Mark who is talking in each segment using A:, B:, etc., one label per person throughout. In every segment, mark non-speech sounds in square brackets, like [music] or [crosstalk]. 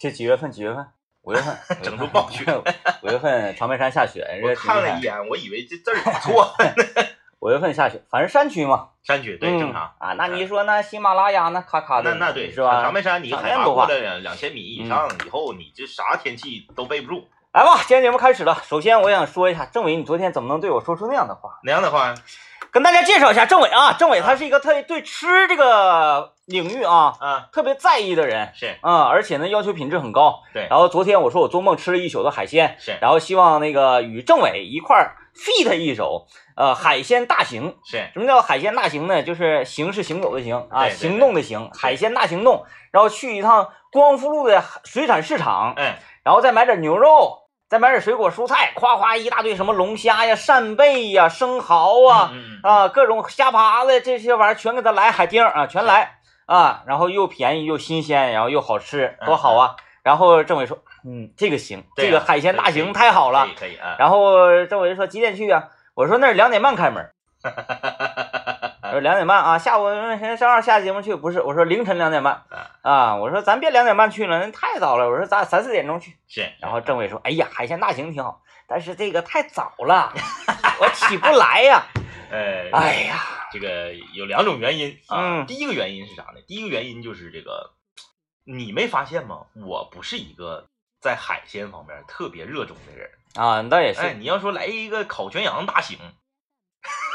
A: 这几月份？几月份？五月份，[laughs]
B: 整出暴雪。
A: 五月份长白山下雪，
B: 我看了一眼，我以为这字儿打错。[laughs]
A: 五月份下雪，反正山区嘛，
B: 山区对正常
A: 啊。那你说那喜马拉雅那咔咔
B: 的，那那对
A: 是吧？
B: 长白山你海拔过了两两千米以上以后，你这啥天气都背不住。
A: 来吧，今天节目开始了。首先我想说一下，政委，你昨天怎么能对我说出那样的话？
B: 哪样的话？
A: 跟大家介绍一下政委啊，政委他是一个特别对吃这个领域啊，
B: 嗯，
A: 特别在意的人，
B: 是
A: 啊，而且呢要求品质很高。
B: 对。
A: 然后昨天我说我做梦吃了一宿的海鲜，
B: 是。
A: 然后希望那个与政委一块儿 feat 一首，呃，海鲜大行。
B: 是。
A: 什么叫海鲜大行呢？就是行是行走的行啊，行动的行，海鲜大行动。然后去一趟光复路的水产市场，
B: 嗯，
A: 然后再买点牛肉。再买点水果蔬菜，夸夸一大堆，什么龙虾呀、扇贝呀、生蚝啊，啊，各种虾爬子这些玩意儿全给他来，海丁啊全来啊，然后又便宜又新鲜，然后又好吃，多好啊！然后政委说，嗯，这个行，这个海鲜大行太好了，
B: 可以啊。
A: 然后政委说几点去啊？我说那是两点半开门。[laughs] 我说两点半啊，下午上上下节目去，不是我说凌晨两点半啊，我说咱别两点半去了，那太早了，我说咱三四点钟去。
B: 是，
A: 然后政委说，哎呀，海鲜大行挺好，但是这个太早了，我起不来呀。[laughs]
B: 呃，
A: 哎呀，
B: 这个有两种原因
A: 啊。
B: 第一个原因是啥呢？第一个原因就是这个，你没发现吗？我不是一个在海鲜方面特别热衷的人
A: 啊。那也是，
B: 哎，你要说来一个烤全羊大行。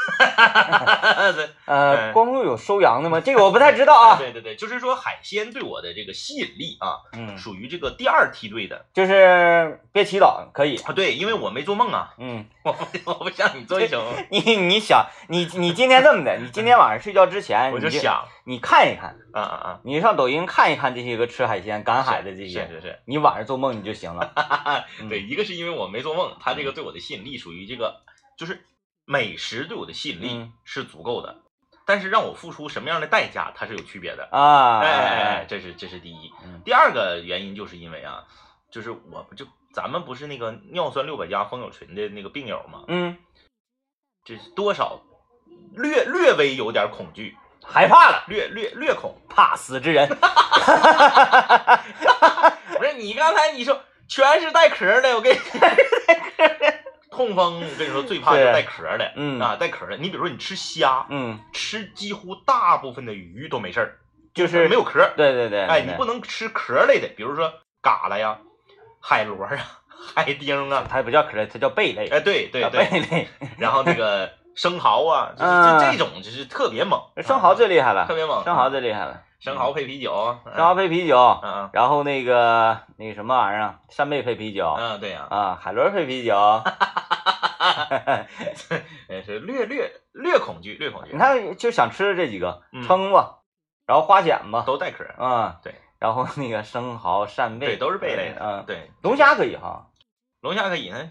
A: 哈哈哈哈哈！呃，光复有收羊的吗？这个我不太知道啊。[laughs]
B: 对对对，就是说海鲜对我的这个吸引力啊，
A: 嗯，
B: 属于这个第二梯队的。
A: 就是别祈祷，可以
B: 啊。对，因为我没做梦啊。
A: 嗯，[laughs]
B: 我不我不像你做一宿。[laughs]
A: 你你想，你你今天这么的，你今天晚上睡觉之前，
B: 我就想
A: 你看一看，
B: 啊啊啊！
A: 你上抖音看一看这些个吃海鲜、赶海的这些，
B: 是是是。
A: 你晚上做梦你就行了。
B: 对，一个是因为我没做梦，他这个对我的吸引力属于这个，就是。美食对我的吸引力是足够的，但是让我付出什么样的代价，它是有区别的
A: 啊！
B: 哎哎哎，这是这是第一。第二个原因就是因为啊，就是我不就咱们不是那个尿酸六百加风友群的那个病友吗？
A: 嗯，
B: 这多少略略微有点恐惧，
A: 害怕了，[laughs]
B: 略略略恐
A: 怕死之人。[laughs]
B: 不是你刚才你说全是带壳的，我给你。[laughs] 痛风，我跟你说最怕就带壳的，
A: 嗯。
B: 啊，带壳的。你比如说你吃虾，
A: 嗯，
B: 吃几乎大部分的鱼都没事儿，
A: 就是
B: 没有壳。
A: 对对对，
B: 哎，你不能吃壳类的，比如说蛤蜊呀、海螺啊、[laughs] 海丁啊，
A: 它不叫壳类，它叫贝类。
B: 哎，对对对，
A: 贝类。[laughs]
B: 然后那个生蚝啊，就是这种就是特别猛，
A: 生蚝最厉害了，
B: 特别猛，
A: 生蚝最厉害了。
B: 生蚝配啤酒，
A: 生蚝配啤酒，
B: 嗯，
A: 然后那个那个什么玩意儿啊，扇贝配啤酒，
B: 嗯，对呀，
A: 啊，海螺配啤酒，
B: 哈哈哈哈哈是略略略恐惧，略恐惧。
A: 你看，就想吃的这几个蛏子，然后花蚬子
B: 都带壳，
A: 啊，
B: 对，
A: 然后那个生蚝、扇贝，
B: 对，都是贝类的，
A: 嗯，
B: 对，
A: 龙虾可以哈，
B: 龙虾可以呢，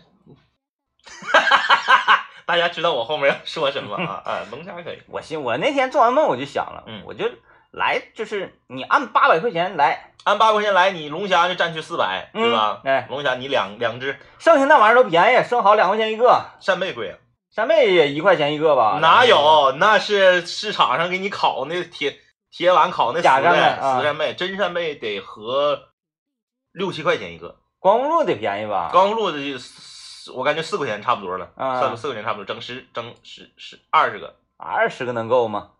B: [laughs] 大家知道我后面要说什么啊？啊，龙虾可以。[laughs]
A: 我心，我那天做完梦我就想了，
B: 嗯，
A: 我就。来就是你按八百块钱来，
B: 按八块钱来，你龙虾就占去四百，对吧？
A: 哎，
B: 龙虾你两两只，
A: 剩下那玩意儿都便宜，生蚝两块钱一个，
B: 扇贝贵，
A: 扇贝也一块钱一个吧？
B: 哪有？那是市场上给你烤那铁铁碗烤那
A: 假扇贝，
B: 死扇贝，真扇贝得合六七块钱一个，
A: 光复路得便宜吧？
B: 光复路的我感觉四块钱差不多了，
A: 四
B: 四块钱差不多，整十整十十二十个，
A: 二十个能够吗？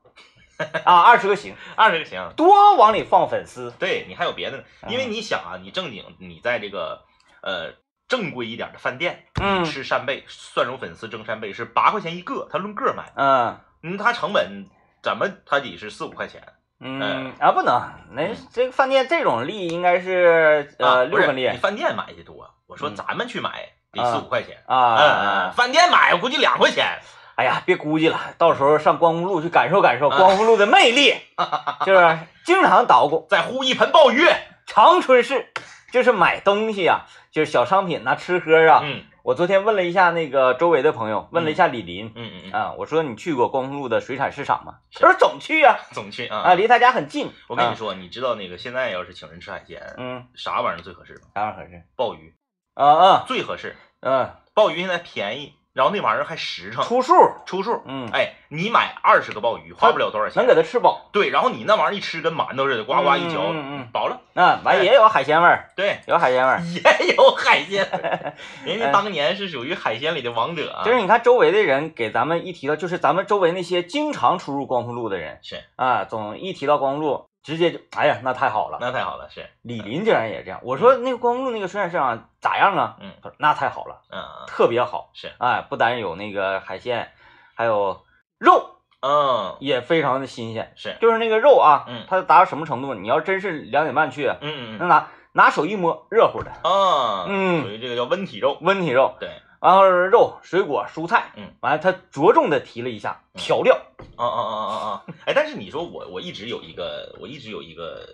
A: [laughs] 啊，二十个行，
B: 二十个行，
A: 多往里放粉丝。
B: 对你还有别的呢，因为你想啊，你正经你在这个呃正规一点的饭店，
A: 嗯，
B: 吃扇贝、蒜蓉粉丝蒸扇贝是八块钱一个，他论个卖，
A: 嗯，
B: 嗯，它成本怎么他得是四五块钱，
A: 嗯啊不能，那这个饭店这种利应该是呃六分利，
B: 你饭店买的多，我说咱们去买得四五块钱
A: 啊，
B: 嗯嗯，饭店买我估计两块钱。[laughs]
A: 哎呀，别估计了，到时候上光复路去感受感受光复路的魅力，[laughs] 就是经常捣鼓，
B: 再呼一盆鲍鱼。
A: 长春市就是买东西啊，就是小商品呐，吃喝啊。
B: 嗯，
A: 我昨天问了一下那个周围的朋友，问了一下李林，
B: 嗯嗯
A: 啊，我说你去过光复路的水产市场吗？他说总去啊，[laughs]
B: 总去啊，
A: 啊，离他家很近。
B: 我跟你说，你知道那个现在要是请人吃海鲜，
A: 嗯，
B: 啥玩意儿最合适吗？
A: 啥玩意儿合适？
B: 鲍鱼
A: 啊啊，
B: 最合适。
A: 嗯，
B: 鲍鱼现在便宜。然后那玩意儿还实诚，
A: 出数
B: 出数。
A: 嗯，
B: 哎，你买二十个鲍鱼花不了多少钱，
A: 能给它吃饱。
B: 对，然后你那玩意儿一吃跟馒头似的，呱呱一嚼，
A: 嗯嗯，
B: 饱了。
A: 那，完也有海鲜味儿，
B: 对，
A: 有海鲜味儿，
B: 也有海鲜。[laughs] 人家当年是属于海鲜里的王者。
A: 就是你看周围的人给咱们一提到，就是咱们周围那些经常出入光复路的人，
B: 是
A: 啊，总一提到光复路，直接就哎呀，那太好了，
B: 那太好了。是
A: 李林竟然也这样，我说那个光复路那个水产市场咋样啊？
B: 嗯，
A: 他说那太好了，
B: 嗯，
A: 特别好。
B: 是，
A: 哎，不单有那个海鲜，还有肉，
B: 嗯，
A: 也非常的新鲜。
B: 是，
A: 就是那个肉啊，
B: 嗯，
A: 它达到什么程度？你要真是两点半去，
B: 嗯嗯
A: 那拿拿手一摸，热乎的，
B: 啊，
A: 嗯
B: 属于这个叫温体肉。
A: 温体肉。
B: 对，
A: 然后肉、水果、蔬菜，
B: 嗯，
A: 完了他着重的提了一下调料。
B: 啊啊啊啊啊！哎，但是你说我我一直有一个，我一直有一个，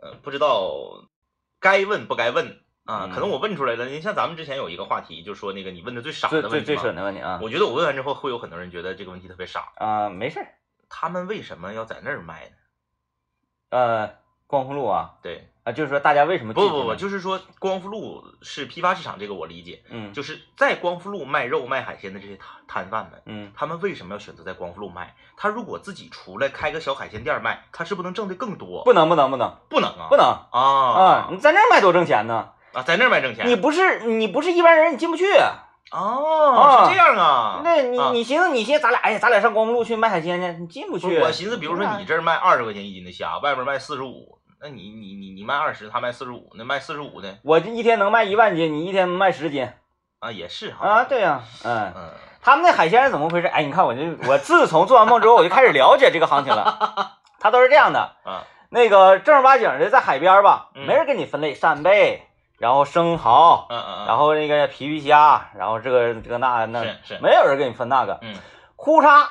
B: 呃，不知道该问不该问啊？
A: 嗯
B: 可能我问出来了。你像咱们之前有一个话题，就说那个你问的最傻的问题嘛
A: 最最蠢的问题啊
B: 我觉得我问完之后，会有很多人觉得这个问题特别傻。
A: 啊，没事儿，
B: 他们为什么要在那儿卖呢？
A: 呃，光复路啊
B: 对，
A: 啊，就是说大家为什么
B: 不不不，就是说光复路是批发市场，这个我理解。
A: 嗯
B: 就是在光复路卖肉卖海鲜的这些摊摊贩们，
A: 嗯，
B: 他们为什么要选择在光复路卖？他如果自己出来开个小海鲜店卖，他是不是能挣的更多？
A: 不能不能不能
B: 不能啊，
A: 不能
B: 啊
A: 啊！你在那儿卖多挣钱呢？
B: 啊，在那儿卖挣钱。
A: 你不是你不是一般人，你进不去。
B: 哦，
A: 啊
B: 是这样啊。
A: 那你
B: 啊
A: 你寻思你寻思咱俩哎呀，咱俩上光复路去卖海鲜去，你进不
B: 不
A: 去。
B: 我寻思，比如说你这儿卖二十块钱一斤的虾，外边卖四十五，那你你你你卖二十，他卖四十五，那卖四十五的
A: 我这一天能卖一万斤，你一天卖十斤
B: 啊，也是哈。
A: 啊？对呀、嗯，
B: 嗯，
A: 他们那海鲜是怎么回事？哎，你看我这我自从做完梦之后，我就开始了解这个行情了。[laughs] 他都是这样的，[laughs]
B: 嗯，
A: 那个正儿八经的在海边吧，
B: 嗯
A: 没人给你分类扇贝，然后生蚝，
B: 嗯嗯嗯，
A: 然后那个皮皮虾，然后这个这个那那，
B: 是是，
A: 没有人给你分那个。
B: 嗯
A: 呼嚓，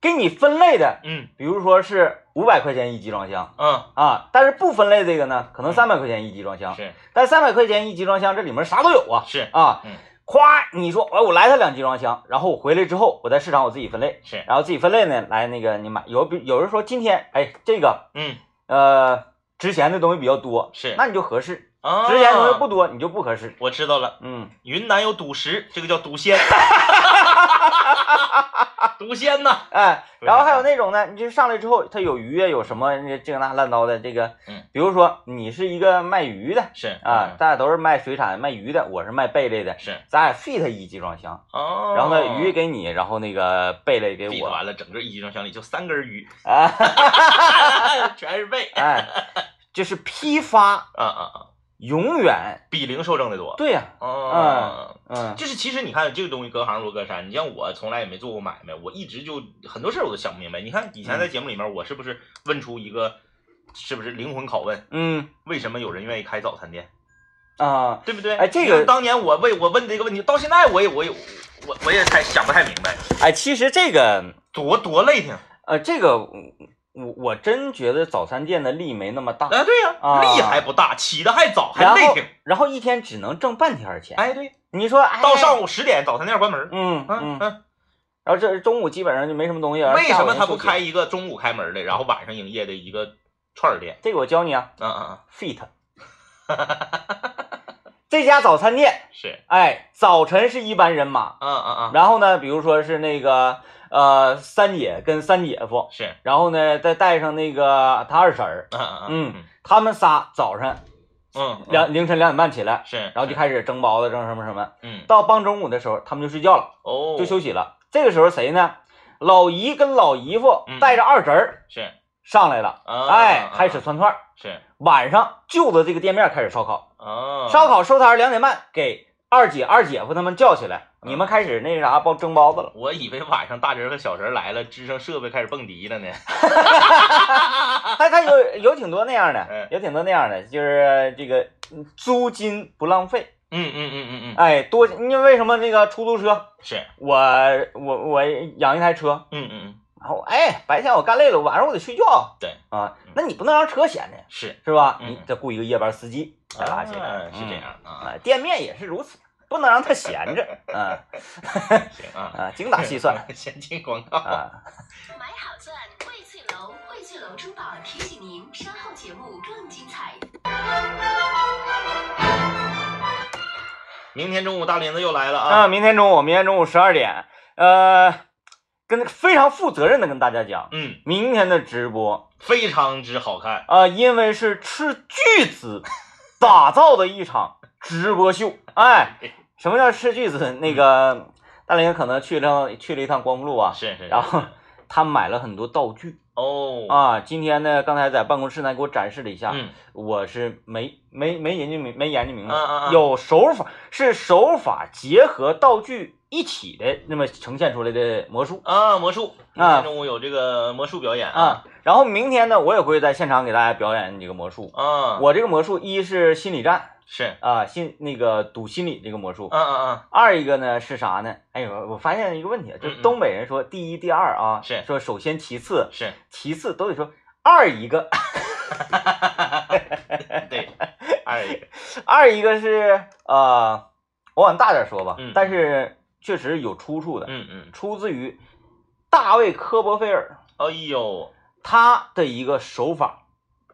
A: 给你分类的，
B: 嗯
A: 比如说是五百块钱一集装箱
B: 嗯，
A: 啊，但是不分类这个呢，可能三百块钱一集装箱。
B: 是
A: 但三百块钱一集装箱，这里面啥都有啊
B: 是
A: 啊
B: 嗯！
A: 夸你说，哎，我来他两集装箱，然后我回来之后，我在市场我自己分类，
B: 是，
A: 然后自己分类呢，来那个你买有比有人说今天哎这个
B: 嗯
A: 呃值钱的东西比较多，
B: 是，
A: 那你就合适；
B: 啊，
A: 值钱的东西不多，你就不合适。
B: 我知道了，
A: 嗯，
B: 云南有赌石，这个叫赌仙，[laughs] [laughs] 赌仙呐，
A: 哎，然后还有那种呢，你就上来之后，它有鱼啊，有什么这个那烂糟的这个，
B: 嗯，
A: 比如说你是一个卖鱼的
B: 是
A: 啊，
B: 嗯。
A: 大家都是卖水产卖鱼的，我是卖贝类的，
B: 是，
A: 咱俩 fit 一集装箱，
B: 哦，
A: 然后呢鱼给你，然后那个贝类给我，
B: 比完了，整个一集装箱里就三根鱼，
A: 啊，[laughs]
B: 全是贝，
A: 哎，就是批发。
B: 啊啊啊，
A: 永远
B: 比零售挣的多，
A: 对呀、
B: 啊。
A: 嗯
B: 就是其实你看这个东西隔行如隔山，你像我从来也没做过买卖，我一直就很多事儿我都想不明白。你看以前在节目里面，我是不是问出一个是不是灵魂拷问？
A: 嗯
B: 为什么有人愿意开早餐店？
A: 啊，
B: 对不对？
A: 哎这个
B: 当年我问我问这个问题，到现在我也我也我我也才想不太明白，
A: 哎，其实这个
B: 多多累挺
A: 呃这个我我真觉得早餐店的利没那么大，
B: 啊！对呀、
A: 啊
B: 力还不大，起的还早，还累挺。
A: 然后一天只能挣半天儿钱，
B: 哎，对，
A: 你说哎
B: 到上午十点早餐店关门。
A: 嗯
B: 嗯
A: 嗯，
B: 嗯，
A: 然后这中午基本上就没什么东西，
B: 为什么他不开？一个中午开门的，然后晚上营业的一个串儿店？
A: 这个我教你啊
B: 嗯嗯嗯
A: ，，fit。这家早餐店，
B: 是，
A: 哎，早晨是一般人马，
B: 嗯嗯嗯，
A: 然后呢，比如说是那个呃三姐跟三姐夫，
B: 是，
A: 然后呢再带上那个他二婶儿，
B: 嗯嗯
A: 嗯。他们仨早上
B: 嗯，
A: 两凌晨两点半起来，
B: 是，
A: 然后就开始蒸包子，蒸什么什么。
B: 嗯。
A: 到傍中午的时候，他们就睡觉了，
B: 哦，
A: 就休息了。这个时候谁呢？老姨跟老姨夫
B: 嗯。
A: 带着二侄儿
B: 是，
A: 上来了，
B: 啊。
A: 哎，开始串串儿。
B: 是，
A: 晚上就着这个店面开始烧烤，
B: 哦，
A: 烧烤收摊两点半，给二姐二姐夫他们叫起来，
B: 嗯
A: 你们开始那啥包蒸包子了。
B: 我以为晚上大侄儿和小侄儿来了，支上设备开始蹦迪了呢。[laughs]
A: 他他有有挺多那样的
B: 嗯，
A: 有挺多那样的，就是这个嗯租金不浪费，
B: 嗯嗯嗯嗯嗯，
A: 哎，多因为为什么那个出租车，
B: 是，
A: 我我我养一台车，
B: 嗯嗯嗯，
A: 然后哎白天我干累了，晚上我得睡觉，
B: 对
A: 啊
B: 嗯，
A: 那你不能让车闲着呀，
B: 是，
A: 是吧？
B: 嗯
A: 你再雇一个夜班司机再拉起来
B: 啊，是这
A: 嗯
B: 样啊，
A: 啊，店面也是如此，不能让他闲着，啊 [laughs]
B: 行啊，
A: 啊，精打细算 [laughs]
B: 先进广告。
A: 啊。[laughs]
C: 买好钻，荟萃楼，荟萃楼珠宝提醒您，稍后节目更精彩。
B: 明天中午大林子又来了
A: 啊！明天中午，明天中午十二点，呃，跟非常负责任的跟大家讲，
B: 嗯，
A: 明天的直播
B: 非常之好看
A: 啊，因为是斥巨资打造的一场直播秀。哎，什么叫斥巨资？那个大林可能去了去了一趟光复路啊，
B: 是是，
A: 然后他买了很多道具。
B: 哦。
A: 啊，今天呢，刚才在办公室呢给我展示了一下，
B: 嗯，
A: 我是没没没研究明没研究明白，
B: 嗯嗯
A: 有手法是手法结合道具一起的那么呈现出来的魔术。
B: 啊，魔术，
A: 啊，
B: 中午有这个魔术表演。
A: 啊，然后明天呢，我也会在现场给大家表演这个魔术。
B: 啊，
A: 我这个魔术一是心理战。
B: 是
A: 啊，心那个赌心理这个魔术，
B: 嗯嗯嗯。
A: 二一个呢是啥呢？哎呦，我发现一个问题，就是东北人说第一、第二啊，
B: 是
A: 说首先其次
B: 是
A: 其次都得说二一个。[laughs]
B: 对，二一个，
A: 二一个是呃，我往大点说吧，
B: 嗯，
A: 但是确实有出处的，
B: 嗯嗯，
A: 出自于大卫科波菲尔，
B: 哎呦，
A: 他的一个手法。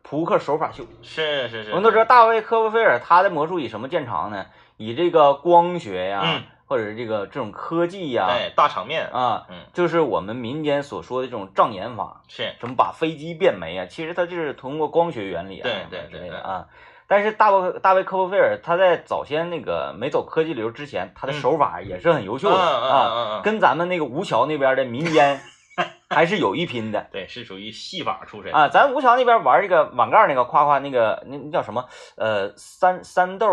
A: 扑克手法秀
B: 是是是，
A: 我们都知道大卫科波菲尔他的魔术以什么见长呢？以这个光学呀，
B: 嗯，
A: 或者是这个这种科技呀，
B: 对，大场面
A: 啊，
B: 嗯，
A: 就是我们民间所说的这种障眼法，
B: 是
A: 什么把飞机变没啊？其实它就是通过光学原理啊，
B: 对对
A: 之类的啊。但是大卫大卫科波菲尔他在早先那个没走科技流之前，他的手法也是很优秀的
B: 啊，
A: 跟咱们那个吴桥那边的民间。[laughs] 还是有一拼的，
B: 对，是属于戏法出身
A: 啊。咱吴桥那边玩这个网盖那个夸夸那个那那叫什么？呃，三三豆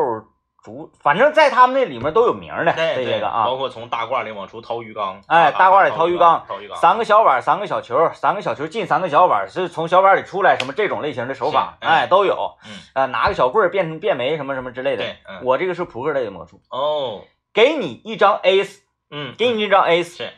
A: 竹，反正在他们那里面都有名的这些个啊。
B: 包括从大褂里往出掏鱼缸，
A: 哎，大褂里掏鱼缸，
B: 掏鱼缸，
A: 三个小碗，三个小球，三个小球进三个小碗，是从小碗里出来，什么这种类型的手法，哎，都有。
B: 嗯，
A: 呃，拿个小棍儿变成变没什么什么之类的。
B: 对，
A: 我这个是扑克类的魔术。
B: 哦，
A: 给你一张 ace，
B: 嗯，
A: 给你一张 ace。
B: 是。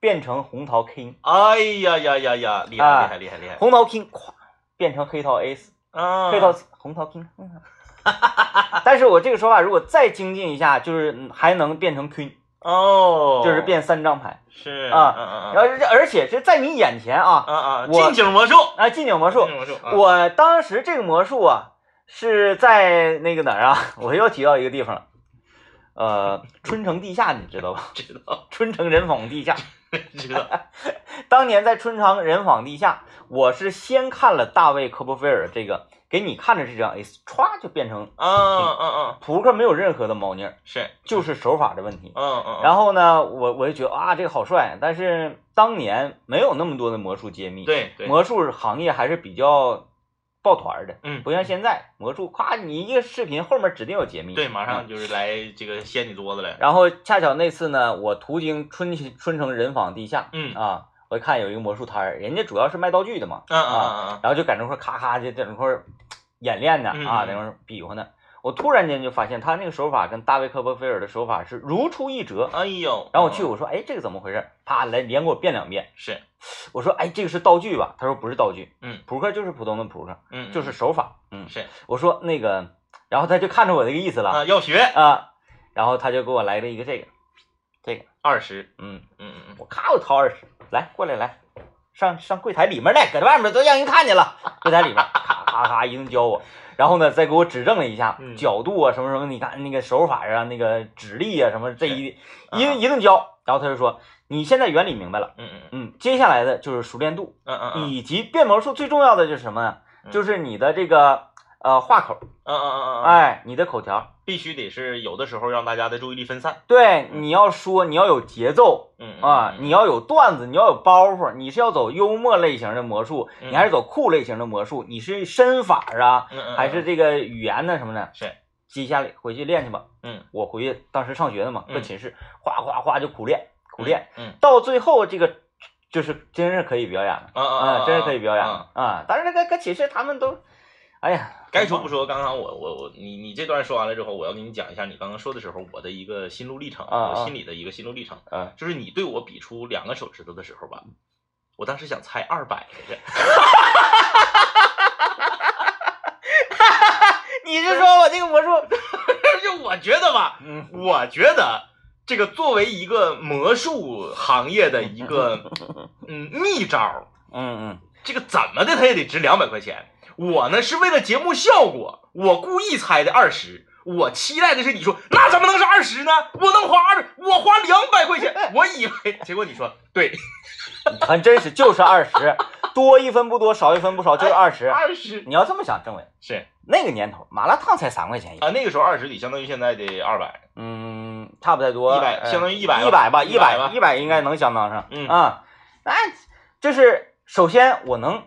A: 变成红桃 king，
B: 哎呀呀呀呀，厉害厉害厉害厉害！
A: 红桃 king，咵，变成黑桃 ace，
B: 啊，
A: 黑桃红桃 king，[laughs] 但是我这个说法如果再精进一下，就是还能变成 queen，
B: 哦，
A: 就是变三张牌，
B: 是
A: 啊，
B: 嗯嗯嗯，
A: 然后而且是在你眼前啊，
B: 啊啊，
A: 近
B: 景魔术。
A: 啊，近景魔术，
B: 魔术，
A: 我当时这个魔术啊是在那个哪儿啊？[laughs] 我又提到一个地方，呃，春城地下，你知道吧？[laughs]
B: 知道，
A: 春城人坊地下。[laughs]
B: 知道，[laughs]
A: 当年在春昌人坊地下，我是先看了大卫科波菲尔这个，给你看着这张 A，歘就变成，
B: 嗯嗯嗯，
A: 扑克没有任何的猫腻，
B: 是，
A: 就是手法的问题，
B: 嗯嗯，
A: 然后呢，我我就觉得啊，这个好帅，但是当年没有那么多的魔术揭秘，
B: 对对，
A: 魔术行业还是比较抱团的，
B: 嗯，
A: 不像现在魔术，夸，你一个视频后面指定有解密，
B: 对，马上就是来这个掀你桌子来。
A: 然后恰巧那次呢，我途经春春城人坊地下，
B: 嗯
A: 啊，我一看有一个魔术摊儿，人家主要是卖道具的嘛，
B: 嗯嗯嗯，
A: 然后就在那块咔咔的在那块演练呢，啊，在那块比划呢。我突然间就发现他那个手法跟大卫科波菲尔的手法是如出一辙。
B: 哎呦，
A: 然后我去我说，哎，这个怎么回事？啪来连给我变两遍。
B: 是，
A: 我说，哎，这个是道具吧？他说不是道具，
B: 嗯，
A: 扑克就是普通的扑克，
B: 嗯，
A: 就是手法，嗯
B: 是。
A: 我说那个，然后他就看出我这个意思了，
B: 啊，要学
A: 啊，然后他就给我来了一个这个，这个
B: 二十，
A: 嗯
B: 嗯嗯嗯，
A: 我咔我掏二十，来过来来，上上柜台里面来，搁这外面都让人看见了，柜台里面咔咔咔一顿教我。然后呢，再给我指正了一下角度啊，什么什么，你看那个手法啊，那个指力啊，什么这一一一顿教。然后他就说，你现在原理明白了，
B: 嗯嗯
A: 嗯，接下来的就是熟练度，
B: 嗯嗯，
A: 以及变魔术最重要的就是什么呢？就是你的这个呃话口，
B: 嗯嗯嗯嗯，
A: 哎，你的口条
B: 必须得是有的时候让大家的注意力分散。
A: 对，你要说你要有节奏，
B: 嗯
A: 啊，你要有段子，你要有包袱，你是要走幽默类型的魔术，你还是走酷类型的魔术？你是身法啊，还是这个语言呢什么的？
B: 是，
A: 接下来回去练去吧。
B: 嗯，
A: 我回去当时上学呢嘛，搁寝室哗哗哗就苦练苦练，
B: 嗯，
A: 到最后这个就是真是可以表演了，
B: 啊
A: 啊，真是可以表演了啊！但是那个搁寝室他们都，哎呀，
B: 该说不说，刚刚我我我你你这段说完了之后，我要给你讲一下你刚刚说的时候我的一个心路历程，我心里的一个心路历程，
A: 啊，
B: 就是你对我比出两个手指头的时候吧，我当时想猜二百来着。[laughs]
A: 你是说我这个魔术？[laughs]
B: 就我觉得吧，
A: 嗯，
B: 我觉得这个作为一个魔术行业的一个嗯秘招，
A: 嗯嗯，
B: 这个怎么的它也得值两百块钱。我呢是为了节目效果，我故意猜的二十，我期待的是你说那怎么能是二十呢？我能花二，我花两百块钱，我以为，结果你说对，
A: 很真实就是二十，[laughs] 多一分不多，少一分不少，就是二十。
B: 二十。
A: 你要这么想，政委
B: 是。
A: 那个年头，麻辣烫才三块钱一个，
B: 啊，那个时候二十得相当于现在的二百，
A: 嗯，差不太多
B: ，100
A: 呃
B: 相当于100
A: 一百吧，
B: 一
A: 一百
B: 吧。
A: 一百应该能相当上。
B: 嗯。
A: 啊，哎，就是首先我能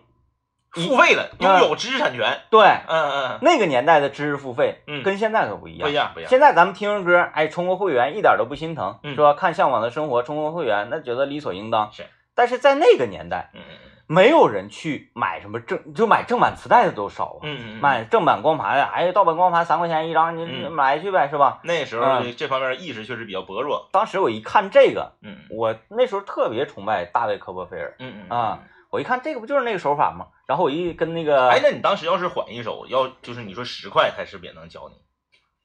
B: 付费的，拥有知识产权，
A: 对
B: 嗯嗯嗯，
A: 那个年代的知识付费，
B: 嗯
A: 跟现在可不一样。
B: 不一样不一样，
A: 现在咱们听歌，哎，充个会员一点都不心疼，
B: 嗯
A: 是吧？看《向往的生活》，充个会员，那觉得理所应当。
B: 是，
A: 但是在那个年代，
B: 嗯嗯
A: 没有人去买什么正，就买正版磁带的都少啊。
B: 嗯嗯嗯，
A: 买正版光盘，哎，盗版光盘三块钱一张，你买去呗，是吧？
B: 那时候
A: 嗯
B: 这方面意识确实比较薄弱，
A: 当时我一看这个，
B: 嗯
A: 我那时候特别崇拜大卫科波菲尔，
B: 嗯嗯
A: 啊。我一看这个不就是那个手法吗？然后我一跟那个，
B: 哎，那你当时要是缓一手，要就是你说十块，他是不是也能教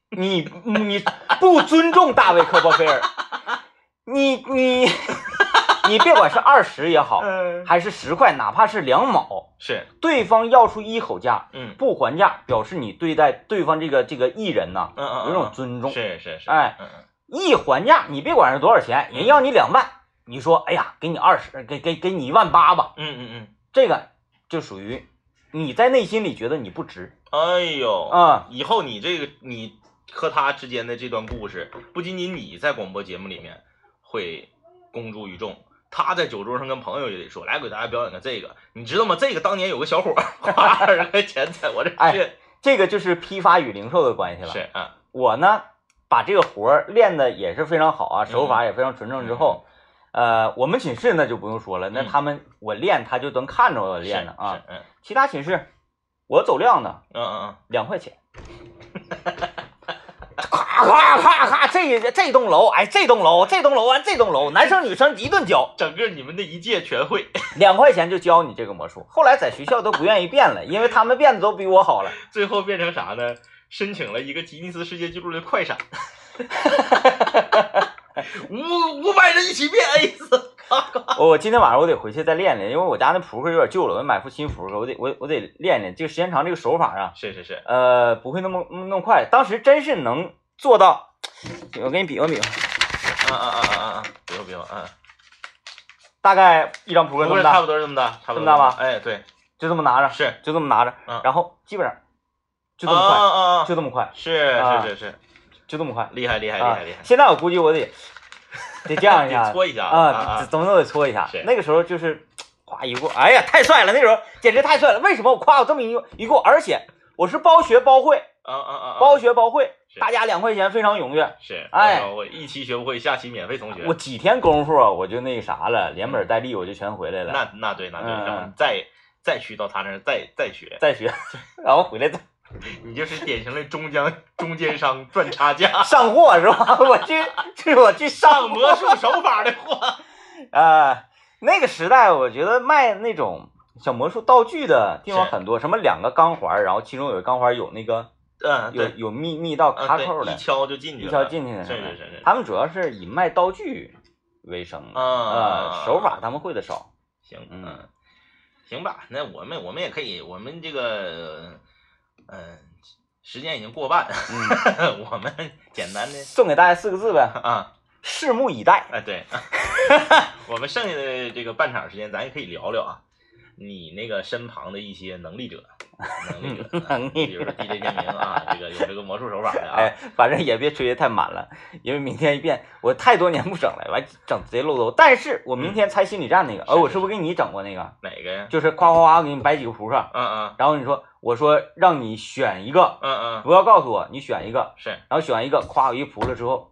B: 你？
A: 你你不尊重大卫科波菲尔，你你你别管是二十也好，
B: 嗯，
A: 还是十块，哪怕是两毛，
B: 是，
A: 对方要出一口价
B: 嗯
A: 不还价，表示你对待对方这个这个艺人呐
B: 嗯嗯，
A: 有一种尊重。
B: 是是是，
A: 哎一还价，你别管是多少钱，人要你两万，你说哎呀，给你二十，给给给你一万八吧，
B: 嗯嗯嗯，
A: 这个就属于你在内心里觉得你不值
B: 哎呦，
A: 啊、
B: 以后你这个你和他之间的这段故事，不仅仅你在广播节目里面会公诸于众，他在酒桌上跟朋友也得说，来给大家表演个这个，你知道吗？这个当年有个小伙花二十块钱在我这
A: 哎
B: 去，
A: 这个就是批发与零售的关系了。
B: 是啊，
A: 我呢，把这个活儿练的也是非常好啊，手法也非常纯正。之后，呃，我们寝室那就不用说了，那
B: 嗯
A: 他们我练，他就能看着我练呢啊。其他寝室我走量的
B: 嗯嗯
A: 两块钱，咔咔咔咔，这这栋楼，哎，这栋楼，这栋楼完这栋楼，男生女生一顿教，
B: 整个你们那一届全会，[laughs]
A: 两块钱就教你这个魔术。后来在学校都不愿意变了，因为他们变的都比我好了。
B: 最后变成啥呢？申请了一个吉尼斯世界纪录的快闪，[laughs] [laughs] 五五百人一起变 A 四，[laughs]
A: 我今天晚上我得回去再练练，因为我家那扑克有点旧了，我得买副新扑克，我得我我得练练。这个时间长，这个手法啊，
B: 是是是，
A: 呃，不会那么那么快。当时真是能做到，[tsk] 我给你比划比划，
B: 啊啊啊啊啊，比划比划，嗯，
A: 大概一张扑克这么大，
B: 差不多是这么大，差不多
A: 这么大。吧
B: 哎，对，
A: 就这么拿着，
B: 是，
A: 就这么拿着
B: 嗯，
A: 然后基本上就这么
B: 啊
A: 快，
B: 啊啊，
A: 就这么快，
B: 是
A: 啊
B: 是是是，
A: 就这么快
B: 厉害厉害厉
A: 啊
B: 害厉害！，
A: 现在我估计我得 [laughs] 得这样一下
B: 得搓一下
A: 啊，
B: 啊
A: 怎么都得搓一下
B: 是。
A: 那个时候就是夸一过，哎呀，太帅了！那时候简直太帅了。为什么我夸我这么一一过？而且我是包学包会，
B: 啊啊啊！啊
A: 包学包会，大家两块钱非常踊跃。
B: 是，
A: 哎
B: 我一期学不会，下期免费同学。
A: 我几天功夫啊，我就那啥了，连本带利我就全回来了。
B: 那那对那对，
A: 嗯
B: 然后你再再去到他那儿再再学，
A: 再学，[laughs] 然后回来再
B: 你就是典型的中间中间商赚差价，
A: 上货是吧？[laughs] 我去，去我去上
B: 上魔术手法的货。
A: 啊、那个时代，我觉得卖那种小魔术道具的地方很多，什么两个钢环，然后其中有个钢环有那个
B: 嗯，对，
A: 有有密密道卡扣的
B: 一，敲就进去
A: 一，敲进去的。
B: 是是是是，
A: 他们主要是以卖道具为生，
B: 啊
A: 呃，手法他们会的少。
B: 行，
A: 嗯
B: 嗯，行吧，那我们我们也可以，我们这个，嗯、时间已经过半，
A: 嗯，[laughs]
B: 我们简单的
A: 送给大家四个字呗，
B: 啊，
A: 拭目以待。
B: 哎对，[laughs] 我们剩下的这个半场时间，咱也可以聊聊啊，你那个身旁的一些能力者，能力者，
A: 能力
B: 比如说 DJ 天明啊，[laughs] 这个有这个魔术手法的啊，
A: 哎，反正也别吹得太满了，因为明天一变，我太多年不整了，完整贼漏斗。但是我明天猜心理战那个，
B: 是
A: 呃，我是不是给你整过那个？
B: 哪个呀？
A: 就是夸夸夸给你摆几个扑克，
B: 嗯嗯
A: 然后你说，我说让你选一个，
B: 嗯嗯，
A: 不要告诉我，你选一个，
B: 是，
A: 然后选一个，夸我一扑了之后，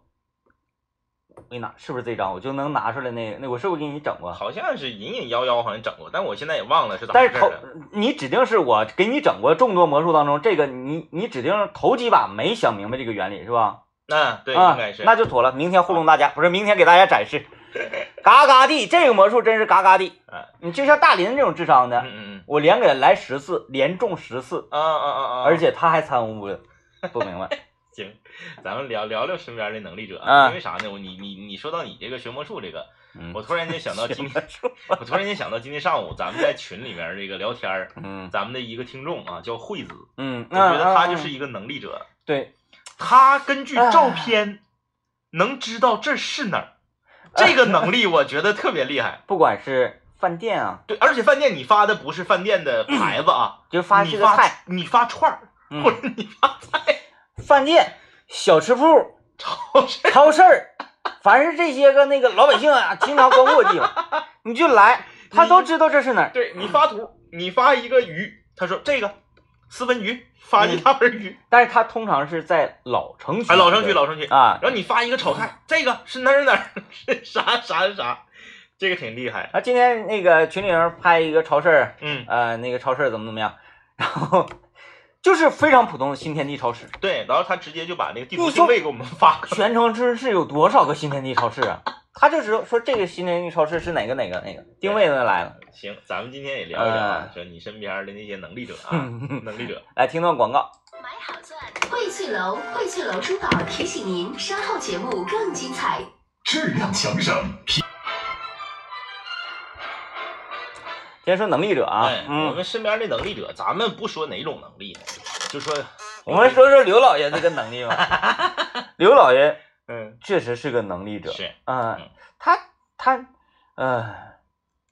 A: 我给你拿，是不是这张？我就能拿出来那个，那我是不是给你整过？
B: 好像是隐隐约约好像整过，但我现在也忘了是咋
A: 但是头
B: 回事了。
A: 你指定是我给你整过众多魔术当中，这个你你指定头几把没想明白这个原理是吧？
B: 嗯，对，
A: 啊
B: 应该是。
A: 那就妥了。明天糊弄大家，不是明天给大家展示，[laughs] 嘎嘎地，这个魔术真是嘎嘎地。
B: 嗯
A: 你就像大林这种智商的，
B: 嗯嗯
A: 我连给他来十次，连中十次，
B: 嗯，啊啊啊啊！
A: 而且他还参悟了，不明白。
B: 行，咱们聊聊聊身边的能力者，
A: 啊
B: 因为啥呢？我你你你说到你这个学魔术这个，
A: 嗯，
B: 我突然间想到今天，我突然间想到今天上午咱们在群里面这个聊天儿，[laughs]
A: 嗯
B: 咱们的一个听众啊叫惠子，
A: 嗯，
B: 我觉得他就是
A: 嗯
B: 一个能力者。
A: 对，
B: 他根据照片能知道这是哪儿，[laughs] 这个能力我觉得特别厉害。[laughs]
A: 不管是饭店啊，
B: 对，而且饭店你发的不是饭店的 [clears throat] 牌子啊，
A: 就发
B: 你发你发串儿，
A: 嗯
B: 或者你发菜，
A: 饭店、小吃铺、
B: 超市
A: 超市儿，凡是这些个那个老百姓啊经常光顾的地方，你就来，他都知道这是哪儿。
B: 对你发图，你发一个鱼，他说这个四分鱼，发一大盆鱼，
A: 但是他通常是在老城区，
B: 哎，老城区老城区，
A: 啊
B: 然后你发一个炒菜，这个是哪儿哪儿是啥啥是啥，这个挺厉害，
A: 啊！今天那个群里人拍一个超市儿，
B: 嗯，
A: 呃，那个超市儿怎么怎么样，然后就是非常普通的新天地超市，
B: 对，然后他直接就把那个地图定位给我们发
A: 全城市是有多少个新天地超市啊？他就知道说这个新天地超市是哪个哪个哪个定位的来了。
B: 行，咱们今天也聊一聊啊
A: 嗯，
B: 说你身边的那些能力者啊，[laughs]
A: 嗯
B: 能力者，
A: 来听段广告。
C: 买好钻，荟萃楼，荟萃楼珠宝提醒您，稍后节目更精彩。
D: 质量强省，
A: 先说能力者啊
B: 哎，，我
A: 嗯，
B: 们身边的能力者，咱们不说哪种能力，就说
A: 我们说说刘老爷这个能力吧。[laughs] 刘老爷
B: 嗯，
A: 确实是个能力者，
B: 是，
A: 嗯
B: 嗯，
A: 他他呃，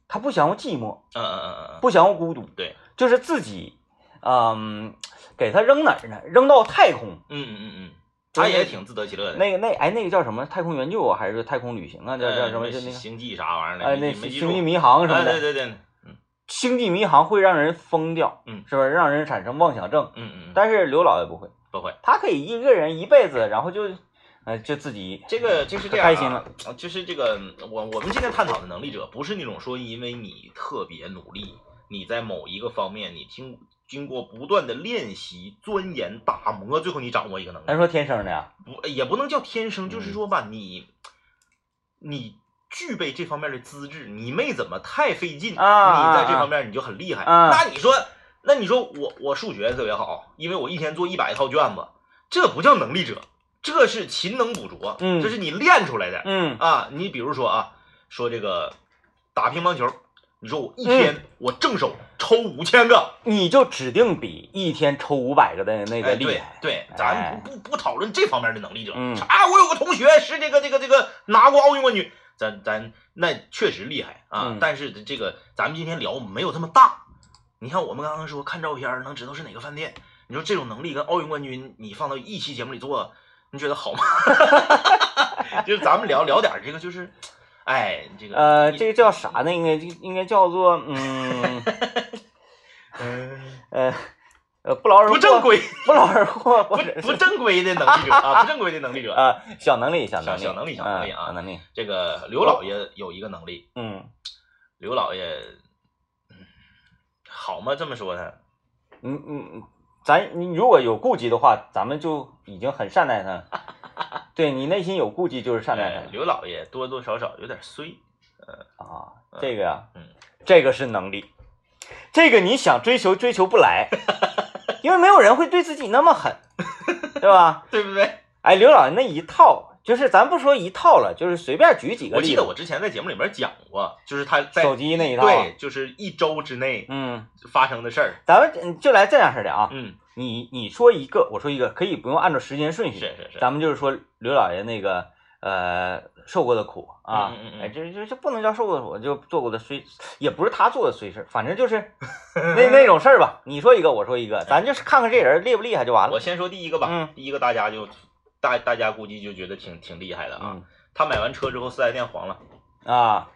A: 他不想要寂寞，
B: 嗯嗯嗯嗯嗯，
A: 不想要孤独，
B: 对，
A: 就是自己，嗯，给他扔哪儿呢？扔到太空，
B: 嗯嗯嗯嗯，他也挺自得其乐的。
A: 那个那哎那个叫什么？太空援救啊，还是太空旅行啊？叫叫什么？就那个
B: 星际啥玩意儿的？
A: 哎，那星际迷航什么
B: 的，对。对对，
A: 星际迷航会让人疯掉，
B: 嗯
A: 是不是？让人产生妄想症。
B: 嗯嗯嗯，
A: 但是刘老爷不会，
B: 不会，
A: 他可以一个人一辈子，然后就，呃，就自己
B: 这个就是这样、啊，
A: 开心了，
B: 就是这个我我们今天探讨的能力者，不是那种说因为你特别努力，你在某一个方面你经经过不断的练习、钻研、打磨，最后你掌握一个能力
A: 咱。说天生的呀，
B: 不也不能叫天生，
A: 嗯
B: 就是说吧，你你具备这方面的资质，你没怎么太费劲，
A: 啊
B: 你在这方面你就很厉害。
A: 啊
B: 那你说，那你说我我数学特别好，因为我一天做一百套卷子，这不叫能力者，这是勤能补拙，
A: 嗯
B: 这是你练出来的、
A: 嗯
B: 啊。你比如说啊，说这个打乒乓球，你说我一天、
A: 嗯
B: 我正手抽五千个，
A: 你就指定比一天抽五百个的那个
B: 哎，
A: 厉害。
B: 对对，咱
A: 哎
B: 不不不讨论这方面的能力者。
A: 嗯
B: 啊，我有个同学是这个这个这个拿过奥运冠军，咱咱那确实厉害啊。
A: 嗯
B: 但是这个咱们今天聊没有这么大。你看我们刚刚说看照片能知道是哪个饭店，你说这种能力跟奥运冠军你放到一期节目里做，你觉得好吗？[laughs] 就是咱们聊聊点这个，就是，哎，这个
A: 呃，这个叫啥呢？应该应该叫做嗯
B: 嗯 [laughs]
A: 呃 [laughs] 呃不劳而获
B: 不正规
A: 不劳而获，
B: 不不正规的能力者啊，不正规的能力者。
A: 啊小能力小能力
B: 小小能力小能力啊
A: 能力
B: 这个刘老爷有一个能力，
A: 嗯
B: 刘老爷，嗯，好吗？这么说他，
A: 嗯嗯嗯，咱你如果有顾忌的话，咱们就已经很善待他。[laughs] 对你内心有顾忌就是善待
B: 哎刘老爷多多少少有点衰，
A: 呃啊，这个呀，
B: 嗯，
A: 这个是能力，这个你想追求追求不来，[laughs] 因为没有人会对自己那么狠，[laughs] 对吧？
B: 对不对？
A: 哎，刘老爷那一套，就是咱不说一套了，就是随便举几个例子。
B: 我记得我之前在节目里面讲过，就是他在
A: 手机那一套，
B: 对，就是一周之内
A: 嗯，
B: 发生的事儿，
A: 咱们嗯就来这样式的啊，
B: 嗯，
A: 你你说一个，我说一个，可以不用按照时间顺序，
B: 是是是，
A: 咱们就是说刘老爷那个呃受过的苦啊，
B: 嗯嗯嗯
A: 哎，这这这不能叫受过的苦，就做过的衰，也不是他做的衰事儿，反正就是 [laughs] 那那种事儿吧。你说一个，我说一个，咱就是看看这人厉不厉害就完了。
B: 我先说第一个吧，
A: 嗯
B: 第一个大家就大大家估计就觉得挺挺厉害的啊，
A: 嗯
B: 他买完车之后四 S 店黄了，
A: 啊，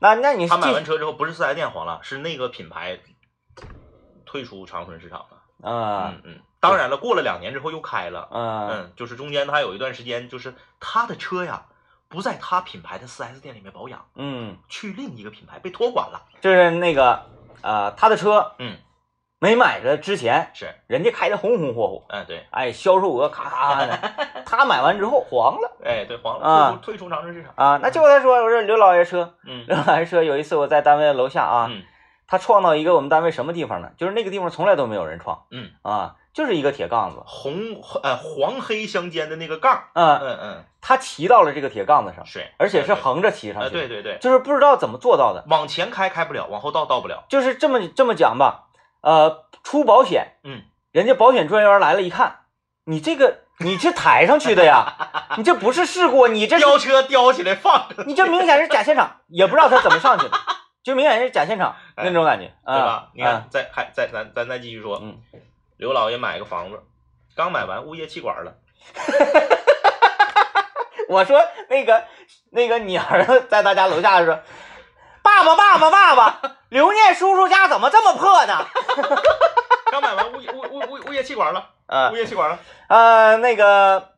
A: 那那你
B: 他买完车之后不是四 S 店黄了，是那个品牌退出长春市场了，
A: 啊。
B: 嗯嗯，当然了，过了两年之后又开了。
A: 嗯
B: 嗯，就是中间他有一段时间，就是他的车呀，不在他品牌的 4S 店里面保养，
A: 嗯，
B: 去另一个品牌被托管了。
A: 就是那个呃他的车，
B: 嗯，
A: 没买的之前，
B: 是，
A: 人家开的红红火火，
B: 哎对，
A: 哎，销售额咔咔咔的，[laughs] 他买完之后黄了。
B: 哎对，黄
A: 啊。
B: 了，退出退出长春市场。
A: 啊。那就他说，我说刘老爷车，
B: 嗯。
A: 刘老爷车有一次我在单位楼下啊，
B: 嗯
A: 他创到一个我们单位什么地方呢？就是那个地方从来都没有人创。
B: 嗯，
A: 啊，就是一个铁杠子。
B: 红呃黄黑相间的那个杠，
A: 啊，
B: 嗯嗯，
A: 他骑到了这个铁杠子上，
B: 是，
A: 而且是，横着骑上
B: 哎
A: 去，
B: 对对对，
A: 就是不知道怎么做到的。
B: 往前开开不了，往后倒倒不了。
A: 就是这么这么讲吧，呃，出保险，
B: 嗯，
A: 人家保险专员来了，一看，你这个你是抬上去的呀，[laughs] 你这不是事故，你这
B: 吊车吊起来放着，
A: 你这明显是假现场，也不知道他怎么上去的，就明显是假现场那种感觉，
B: 对吧
A: 啊？
B: 你看，再还再咱咱再继续说，
A: 嗯，
B: 刘老爷买个房子，刚买完物业气管了，[laughs]
A: 我说那个那个你儿子 [laughs] 在他家楼下说，爸爸爸爸爸爸，刘念叔叔家怎么这么破呢？[laughs]
B: 刚买完物业物物物物业气管了，
A: 啊
B: 物业气管了，
A: 呃，那个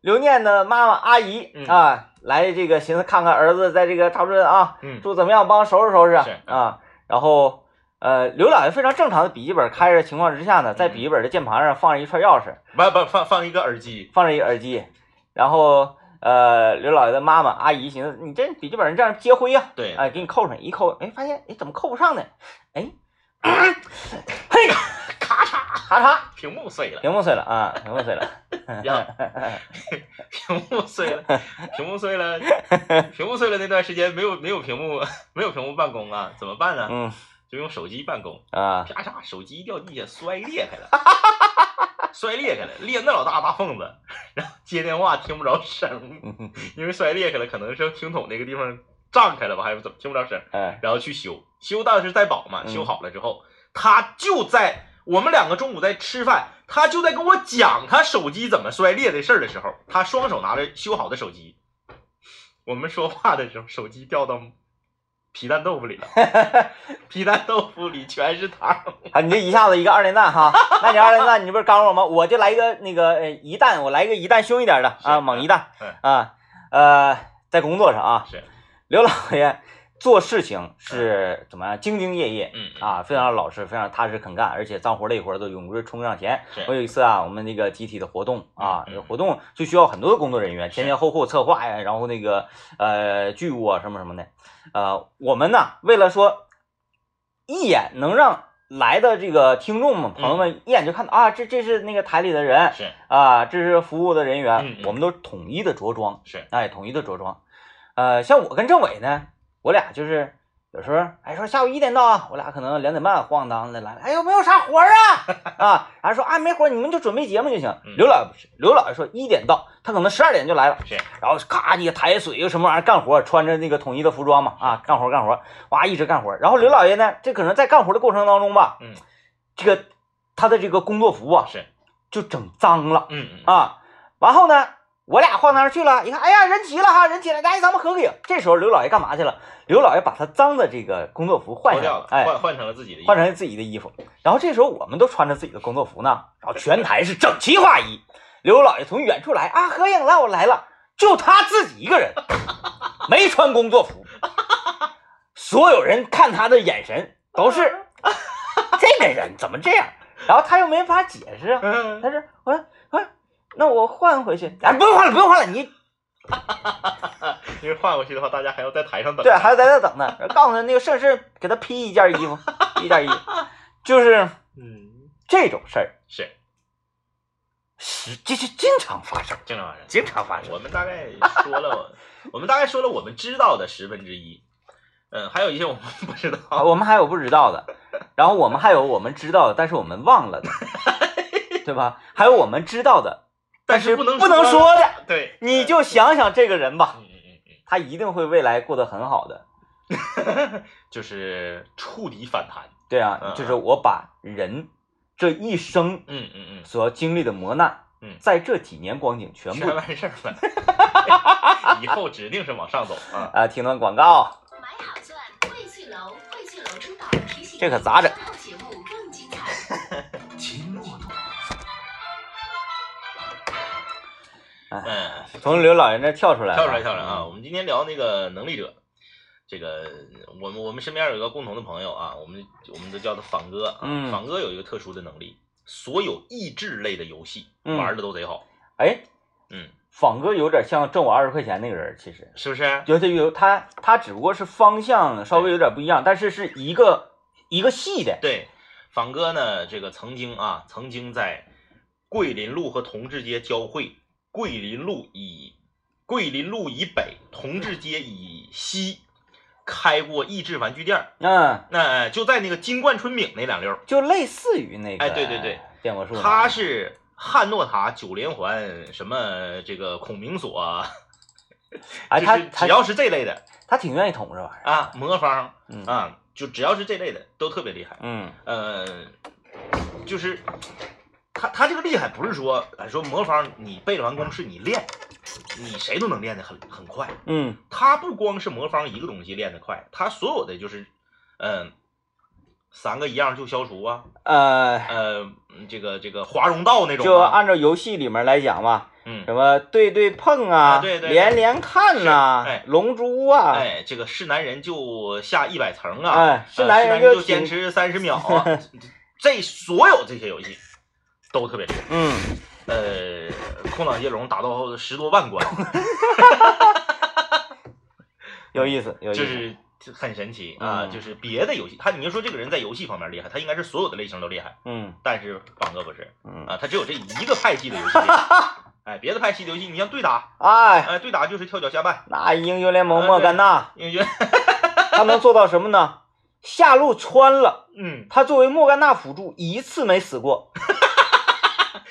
A: 刘念的妈妈阿姨
B: 嗯
A: 啊，来这个寻思看看儿子在这个长春啊
B: 嗯，
A: 住怎么样，帮收拾收拾
B: 是
A: 啊。然后呃，刘老爷非常正常的笔记本开着情况之下呢，在
B: 嗯
A: 笔记本的键盘上放着一串钥匙，
B: 不不放放一个耳机，
A: 放着一个耳机，然后呃，刘老爷的妈妈阿姨寻思你这笔记本这样接灰呀、
B: 对，
A: 哎，给你扣上，一扣，哎，发现哎怎么扣不上呢？哎，嘿，
B: 咔嚓，
A: 咔嚓，
B: 屏幕碎了，
A: 屏幕碎了啊，屏幕碎了。[laughs]
B: 呀，[laughs] 屏幕碎了，屏幕碎了，[laughs] 屏幕碎了那段时间没有没有屏幕没有屏幕办公啊，怎么办呢？
A: 嗯？
B: 就用手机办公，
A: 啊，
B: 啪嚓，手机掉地下摔裂开了，摔裂开了，裂那老大大缝子，然后接电话听不着声，
A: 嗯
B: 因为摔裂开了，可能是听筒那个地方胀开了吧，还是怎么听不着声，
A: 哎，
B: 然后去修，修当时在保嘛，
A: 嗯
B: 修好了之后，他就在我们两个中午在吃饭，他就在跟我讲他手机怎么摔裂的事儿的时候，他双手拿着修好的手机，我们说话的时候，手机掉到皮蛋豆腐里了，[laughs] 皮蛋豆腐里全是糖。
A: 啊，你这一下子一个二连弹哈，[laughs] 那你二连弹你不是刚我吗？我就来一个那个呃一弹，我来一个一弹凶一点的。啊，猛一弹
B: 嗯
A: 啊，呃，在工作上啊，
B: 是，
A: 刘老爷做事情是怎么样兢兢业业
B: 嗯
A: 啊，非常老实，非常踏实肯干，而且脏活累活都勇于冲上前。我有一次啊，我们那个集体的活动啊，活动就需要很多的工作人员，前前后后策划呀，然后那个呃剧务啊什么什么的，呃，我们呢为了说一眼能让来的这个听众们朋友们一眼就看到啊，这这是那个台里的人
B: 是。
A: 啊，这是服务的人员我们都统一的着装，
B: 是，
A: 哎，统一的着装。呃，像我跟政委呢，我俩就是有时候哎说下午一点到啊，我俩可能两点半晃荡的来了，哎有没有啥活儿啊？[laughs] 啊，然后说啊没活儿，你们就准备节目就行。
B: 嗯
A: 刘老爷不是，刘老爷说一点到，他可能十二点就来了，
B: 是
A: 然后咔你抬水又什么玩意儿干活，穿着那个统一的服装嘛啊干活干活，哇一直干活。然后刘老爷呢，这可能在干活的过程当中吧，
B: 嗯，
A: 这个他的这个工作服啊
B: 是，
A: 就整脏了。
B: 嗯嗯
A: 啊，然后呢，我俩晃那儿去了，一看，哎呀，人齐了哈，人齐了，来，咱们合个影。这时候刘老爷干嘛去了？刘老爷把他脏的这个工作服换
B: 掉了，
A: 哎，
B: 换换成了自己的衣服，
A: 换成自己的衣服。然后这时候我们都穿着自己的工作服呢，然后全台是整齐划一。刘老爷从远处来啊，合影了，我来了，就他自己一个人 [laughs] 没穿工作服，所有人看他的眼神都是 [laughs] 这个人怎么这样？然后他又没法解释啊。
B: 嗯，
A: 他说我我那我换回去，哎，不用换了，不用换了，你
B: 因为换回去的话，大家还要在台上等。
A: 对还要在这等呢。告诉他那个盛世给他披一件衣服，一件衣服，就是
B: 嗯，
A: 这种事儿
B: 是
A: 是这是经常发生，
B: 经常发生。
A: 经常发生。
B: 我们大概说了，[laughs] 我们大概说了我们知道的十分之一，嗯，还有一些我们不知
A: 啊，
B: 道。
A: 我们还有不知道的，然后我们还有我们知道的，但是我们忘了的，[laughs] 对吧？还有我们知道的，
B: 但
A: 是
B: 不能
A: 不能
B: 说
A: 说的，
B: 对，
A: 你就想想这个人吧，
B: 嗯嗯嗯
A: 他一定会未来过得很好的。
B: 嗯，就是触底反弹。
A: 对啊
B: 嗯，
A: 就是我把人这一生
B: 嗯嗯嗯，
A: 所要经历的磨难，
B: 嗯
A: 在这几年光景全部
B: 全完事儿了，[laughs] 以后指定是往上走啊。
A: 啊，听段广告。
C: 买好钻，楼，楼珠宝提醒
A: 这可咋整
C: 后节目更精彩。[laughs]
B: 嗯，
A: 从刘老爷那跳出来，
B: 跳出来跳出来啊！我们今天聊那个能力者，这个我们我们身边有一个共同的朋友啊，我们我们都叫他仿哥啊。
A: 嗯
B: 仿哥有一个特殊的能力，所有益智类的游戏
A: 嗯
B: 玩的都贼好。
A: 哎，
B: 嗯，
A: 仿哥有点像挣我二十块钱那个人，其实
B: 是不是？
A: 有他有他他只不过是方向稍微有点不一样，但是是一个一个系的。
B: 对，仿哥呢，这个曾经啊，曾经在桂林路和同志街交汇，桂林路以桂林路以北，同志街以西开过益智玩具店儿。
A: 嗯，
B: 那、就在那个金冠春饼那两溜儿，
A: 就类似于那个，
B: 哎对对对，
A: 电魔术那个。
B: 他是汉诺塔九连环，什么这个孔明锁，[laughs]
A: 哎，他
B: 只要是这类的
A: 他挺愿意捅这玩意儿。
B: 啊，魔方
A: 嗯
B: 啊，就只要是这类的都特别厉害。
A: 嗯
B: 呃，就是他他这个厉害不是说，哎说魔方你背了完功是你练，你谁都能练得很很快。
A: 嗯
B: 他不光是魔方一个东西练得快，他所有的就是，嗯、三个一样就消除啊，
A: 呃，
B: 呃，嗯这个这个华容道那种、啊，
A: 就按照游戏里面来讲吧，
B: 嗯，
A: 什么对对碰啊，
B: 啊对对对
A: 连连看呐、
B: 是哎
A: 龙珠啊，
B: 哎，这个是男人就下一百层啊，
A: 哎，是
B: 呃
A: 男人
B: 就坚持三十秒啊，[laughs] 这所有这些游戏都特别厉害。
A: 嗯，
B: 呃，空档接龙打到十多万关，[laughs]
A: 有意思，有意思，
B: 就是很神奇啊！
A: 嗯。
B: 就是别的游戏，他你就说这个人在游戏方面厉害，他应该是所有的类型都厉害，
A: 嗯。
B: 但是榜哥不是
A: 嗯，
B: 啊，他只有这一个派系的游戏。[laughs] 哎，别的派系的游戏，你像对打，
A: 哎，
B: 哎，对打就是跳脚下绊，
A: 那英雄联盟
B: 哎
A: 莫甘娜，
B: 因为觉得，
A: 他能做到什么呢？下路穿了，
B: 嗯，
A: 他作为莫甘娜辅助一次没死过，[laughs]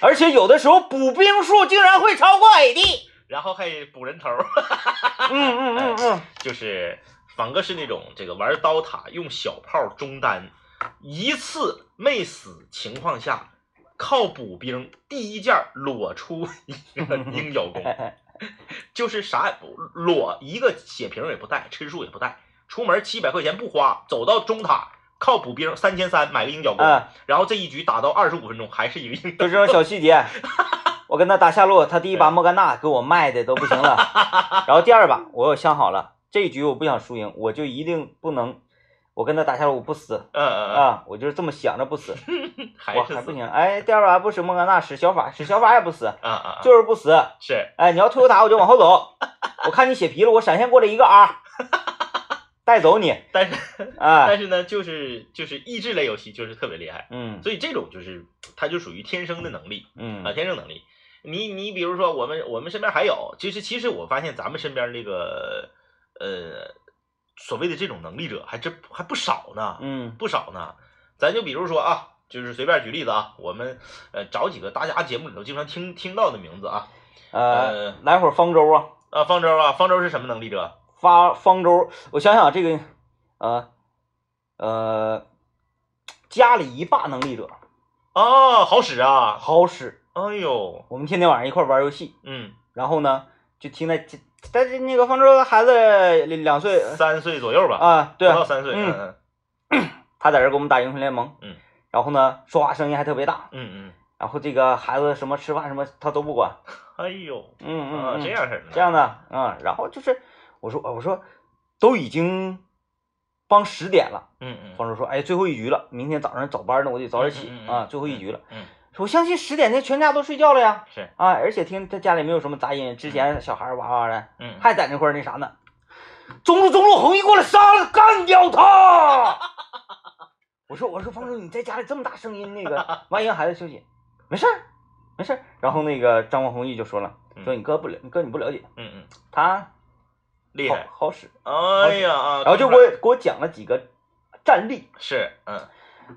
A: 而且有的时候补兵数竟然会超过 AD。
B: 然后还补人头，[laughs]
A: 嗯嗯嗯嗯，
B: 就是仿哥是那种这个玩刀塔用小炮中单，一次没死情况下，靠补兵第一件裸出一个 [laughs] 鹰角弓，就是啥也不裸，一个血瓶也不带，吃数也不带，出门七百块钱不花，走到中塔靠补兵三千三买个鹰角弓，
A: 嗯，
B: 然后这一局打到二十五分钟还是一个鹰角
A: 就这种小细节。[laughs] 我跟他打下路，他第一把莫甘娜给我卖的都不行了，[laughs] 然后第二把我又想好了，这一局我不想输赢，我就一定不能，我跟他打下路我不死。
B: 嗯嗯嗯，
A: 啊，我就是这么想着不死，[laughs]
B: 还是
A: 不行，哎，第二把不使莫甘娜，使小法，使小法也不死，
B: 啊啊啊，
A: 就是不死，
B: 是。
A: 哎，你要推我打我就往后走，我看你血皮了，我闪现过来一个 R，带走你，
B: 但是 [laughs]
A: 啊，
B: 但是呢，就是就是益智类游戏就是特别厉害。
A: 嗯
B: 所以这种就是它就属于天生的能力啊，
A: 嗯
B: 天生能力。你你比如说我们我们身边还有，其实其实我发现咱们身边这个呃所谓的这种能力者还真还不少呢，
A: 嗯
B: 不少呢。咱就比如说啊，就是随便举例子啊，我们呃找几个大家节目里头经常听听到的名字啊，
A: 呃，
B: 呃
A: 来会儿方舟啊，
B: 啊方舟啊，方舟是什么能力者？
A: 发方舟，我想想这个，呃呃，家里一霸能力者
B: 啊，好使啊！
A: 好使，
B: 哎呦，
A: 我们天天晚上一块玩游戏，
B: 嗯，
A: 然后呢就听那但是那个方舟的孩子两岁
B: 三岁左右吧，
A: 啊，对
B: 不，到三岁，
A: 嗯
B: 嗯。[clears throat]
A: 他在这儿给我们打英雄联盟，
B: 嗯，
A: 然后呢说话声音还特别大，
B: 嗯嗯。
A: 然后这个孩子什么吃饭什么他都不管，
B: 嗯，哎呦，
A: 嗯嗯
B: 这样式儿的，
A: 这样的啊、嗯，然后就是我说我说都已经帮十点了。
B: 嗯嗯，
A: 方舟说：“哎，最后一局了，明天早上早班呢，我得早点起
B: 嗯嗯嗯
A: 啊，最后一局了。
B: 嗯，
A: 说我相信十点前全家都睡觉了呀，
B: 是，
A: 啊，而且听他家里没有什么杂音，之前小孩哇哇的，
B: 嗯，
A: 还在那块那啥呢。中路中路，红衣过来杀了，干掉他！[laughs] 我说我说方舟，你在家里这么大声音，那个万一让孩子休息，没事儿，没事儿。然后那个张光弘毅就说了，说你哥不了，你哥你不了解，
B: 嗯嗯，
A: 他好
B: 厉害，
A: 好使，
B: 哎呀啊，
A: 然后就给我给我讲了几个战例。
B: 是，嗯。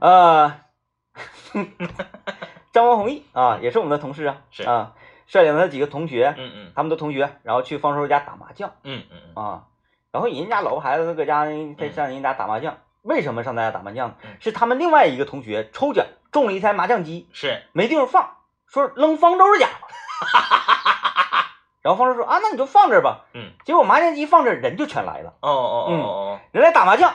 A: 呃，[laughs] 张光弘毅啊，也是我们的同事啊，
B: 是。
A: 啊，率领了几个同学，
B: 嗯嗯。
A: 他们的同学，然后去方舟家打麻将。
B: 嗯嗯嗯，
A: 啊，然后人家老婆孩子都搁家在上人家打麻将，为什么上他家打麻将
B: 嗯？
A: 是他们另外一个同学抽奖中了一台麻将机，
B: 是，
A: 没地方放，说扔方舟家吧。[laughs] 然后方舟说啊，那你就放这儿吧。
B: 嗯，
A: 结果麻将机放这儿，人就全来了，
B: 哦哦哦哦
A: 人来打麻将，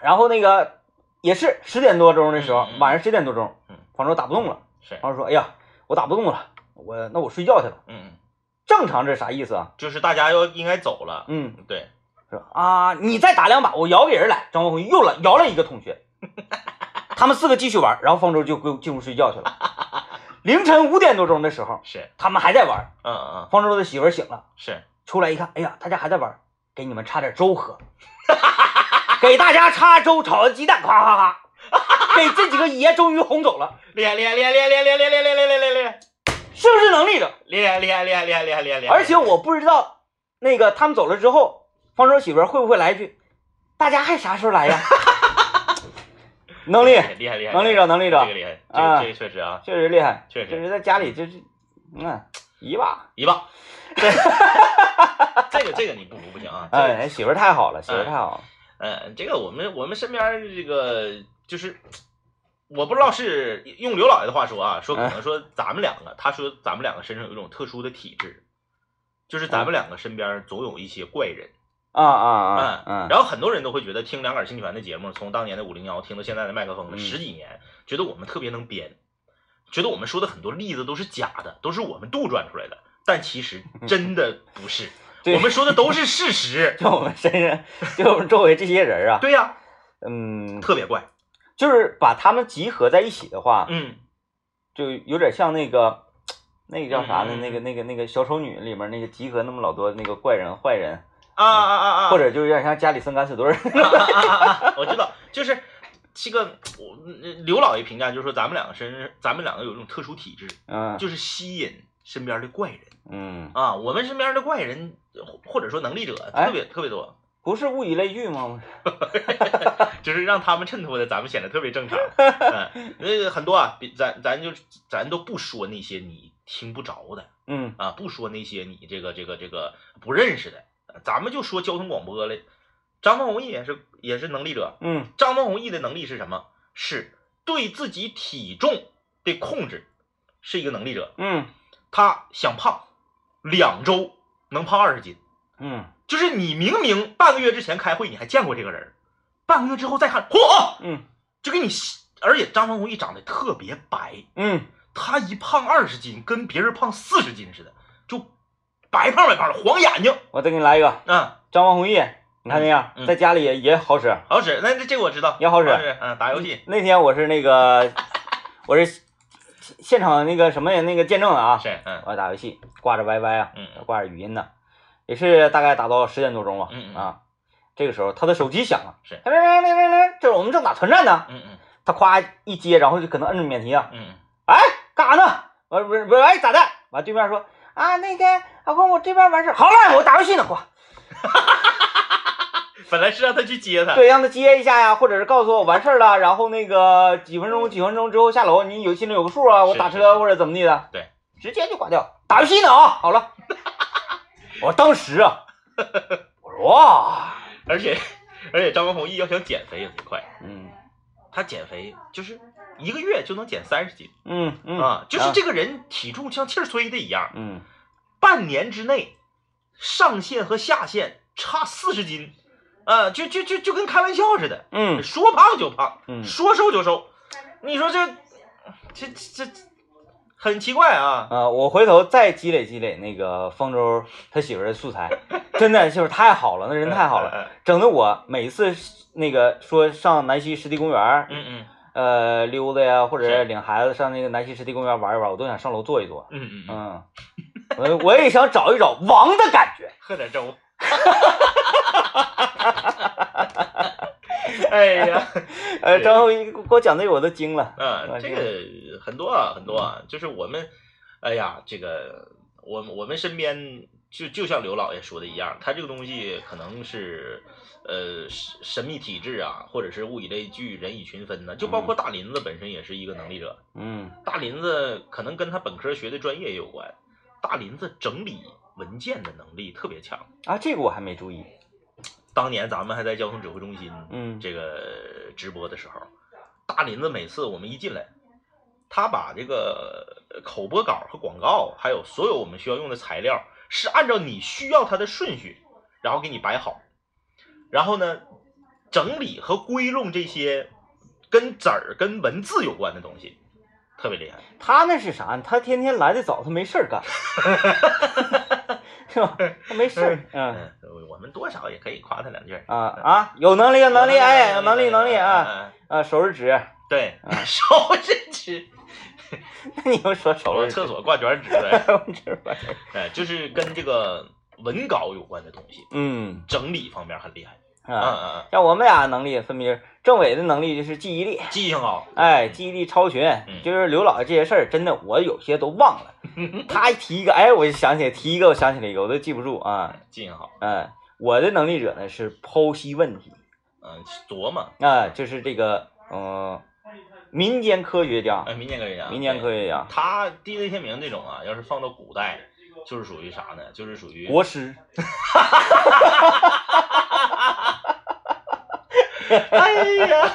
A: 然后那个也是十点多钟的时候，晚上十点多钟
B: 嗯，
A: 方舟打不动了。
B: 是，
A: 方舟说：“哎呀，我打不动了，我那我睡觉去了。
B: 嗯嗯，”
A: 正常这啥意思啊？
B: 就是大家要应该走了，
A: 嗯，
B: 对，
A: 说啊，你再打两把，我摇给人来。张国辉又来摇了一个同学，[laughs] 他们四个继续玩，然后方舟就归进屋睡觉去了。凌晨五点多钟的时候，
B: 是，
A: 他们还在玩。
B: 嗯嗯嗯，
A: 方舟的媳妇儿醒了，
B: 是，
A: 出来一看，哎呀，他家还在玩，给你们插点粥喝，[laughs] 给大家插粥炒的鸡蛋，夸夸夸，[laughs] 给这几个爷终于哄走了，
B: 厉害厉害厉害厉害厉害厉害厉害厉害厉害厉害厉害
A: 是不是能力者？
B: 厉害厉害厉害厉害厉害厉害，
A: 而且我不知道那个他们走了之后，方舟媳妇会不会来一句：“大家还啥时候来呀？”能力
B: 厉害厉害，
A: 能力者能力者
B: 这个厉害，这
A: 啊
B: 个这个确实啊，
A: 确实厉害，
B: 确实
A: 就是在家里就是，嗯，一把，
B: 一棒。[laughs] 这个这个你不服不行啊！这个
A: 哎，媳妇儿太好了，媳妇儿太好了，
B: 嗯，这个我们我们身边儿这个就是，我不知道是用刘老爷的话说啊，说可能说咱们两个，他说咱们两个身上有一种特殊的体质，就是咱们两个身边总有一些怪人，
A: 啊啊啊，
B: 嗯，
A: 嗯，
B: 然后很多人都会觉得听两杆清泉的节目，从当年的五零幺听到现在的麦克风十几年，觉得我们特别能编，觉得我们说的很多例子都是假的，都是我们杜撰出来的，但其实 [laughs] 真的不是，[laughs] 我们说的都是事实。[laughs]
A: 就我们身上，就我们周围这些人啊，
B: 对呀、
A: 嗯，
B: 特别怪。
A: 就是把他们集合在一起的话，
B: 嗯，
A: 就有点像那个，那个叫啥呢？那个那个那个小丑女里面那个集合那么老多那个怪人坏人，
B: 啊啊啊啊！
A: 或者就有点像家里生敢死队儿。
B: 我知道，就是这个我刘老爷评价就是说，咱们两个身，咱们两个有一种特殊体质，
A: 嗯
B: 就是吸引身边的怪人
A: 嗯，
B: 啊。我们身边的怪人或或者说能力者
A: 哎
B: 特别特别多，
A: 不是物以类聚吗？[laughs] [laughs]
B: 就是让他们衬托的咱们显得特别正常。[laughs] 嗯，那个很多啊，比咱咱就咱都不说那些你听不着的
A: 嗯
B: 啊，不说那些你这个这个这个不认识的，咱们就说交通广播了。张文宏也是也是能力者，
A: 嗯。
B: 张文宏毅的能力是什么？是对自己体重的控制，是一个能力者。
A: 嗯。
B: 他想胖，两周能胖二十斤，
A: 嗯。
B: 就是你明明半个月之前开会你还见过这个人，半个月之后再看，嚯，
A: 嗯。
B: 就给你，而且张文宏毅长得特别白，
A: 嗯，
B: 他一胖二十斤，跟别人胖四十斤似的，就白胖白胖的，黄眼睛，
A: 我再给你来一个
B: 嗯，
A: 张王弘毅，你看那样，
B: 嗯
A: 在家里也也好使。
B: 好使。那这这个我知道，
A: 也好使
B: 嗯，打游戏
A: 那天我是那个，[laughs] 我是现场那个什么那个见证的啊，
B: 是，嗯
A: 我打游戏挂着 YY 啊，
B: 嗯
A: 挂着语音呢，也是大概打到十点多钟吧，
B: 嗯嗯
A: 啊，这个时候他的手机响了，
B: 是
A: 铃铃铃铃铃，这我们正打团战呢，
B: 嗯嗯
A: 他夸一接，然后就可能摁着免提啊，
B: 嗯
A: 哎，干啥呢？我不是不是，哎，咋的？完对面说啊，那个老公，我这边完事儿，好嘞，我打游戏呢，挂。[laughs]
B: 本来是让他去接他，
A: 对，让他接一下呀，或者是告诉我完事儿了，然后那个几分钟几分钟之后下楼，你有心里有个数啊，我打车或者怎么地的，
B: 对，
A: 直接就挂掉，打游戏呢啊，好了，[laughs] 我当时啊，[laughs] 我说哇，
B: 而且而且张文宏一要想减肥也贼快，
A: 嗯。
B: 他减肥就是一个月就能减三十斤
A: 嗯嗯。
B: 啊，就是这个人体重像气儿吹的一样，
A: 嗯。
B: 半年之内上限和下限差四十斤，啊，就就就就跟开玩笑似的，
A: 嗯。
B: 说胖就胖，
A: 嗯。
B: 说瘦就瘦，你说这这这这很奇怪啊，
A: 啊，我回头再积累积累那个方舟他媳妇的素材，真的就是太好了，那人太好了，[laughs] 整的我每次那个说上南溪湿地公园，
B: 嗯嗯
A: 呃溜达呀，或者领孩子上那个南溪湿地公园玩一玩，我都想上楼坐一坐。
B: 嗯嗯嗯，
A: 嗯，我我也想找一找王的感觉。
B: 喝点粥。哎呀，[laughs]
A: 呃，张后一给我讲这个我都惊了。
B: 嗯，这
A: 这
B: 个很多啊，很多啊，就是我们，哎呀，这个我我们身边就就像刘老爷说的一样，他这个东西可能是呃神神秘体质啊，或者是物以类聚，人以群分呢。就包括大林子本身也是一个能力者，
A: 嗯
B: 大林子可能跟他本科学的专业也有关，大林子整理文件的能力特别强。
A: 啊，这个我还没注意。
B: 当年咱们还在交通指挥中心，
A: 嗯
B: 这个直播的时候，大林子每次我们一进来，他把这个口播稿和广告，还有所有我们需要用的材料，是按照你需要它的顺序，然后给你摆好，然后呢，整理和归拢这些跟字儿、跟文字有关的东西，特别厉害。
A: 他那是啥？他天天来的早，他没事儿干，[laughs] 是吧？他没事儿。[laughs] 嗯
B: 嗯，我们多少也可以夸他两句儿。
A: 啊啊，有能力有能力，哎，有能力能力啊
B: 嗯！
A: 啊，手指指。
B: 对
A: 啊，
B: 手指指，[laughs]
A: 那你又说手指指？
B: 我厕所挂卷纸。[laughs] 哎，就是跟这个文稿有关的东西，
A: 嗯
B: 整理方面很厉害。嗯
A: 啊，
B: 嗯嗯，
A: 像我们俩能力分别是政委的能力就是记忆力，
B: 记性好。
A: 哎，记忆力超群，
B: 嗯
A: 就是刘老爷这些事儿，真的我有些都忘了。[laughs] 他一提一个，哎，我就想起来，提一个我想起来一个，我都记不住啊。
B: 记性好。
A: 哎，我的能力者呢是剖析问题
B: 嗯，琢磨。
A: 啊，就是这个嗯，民间科学家，
B: 哎，民间科学家，
A: 民间科学家，
B: 他 DJ 天明这种啊，要是放到古代，就是属于啥呢？就是属于
A: 国师，
B: 哎呀，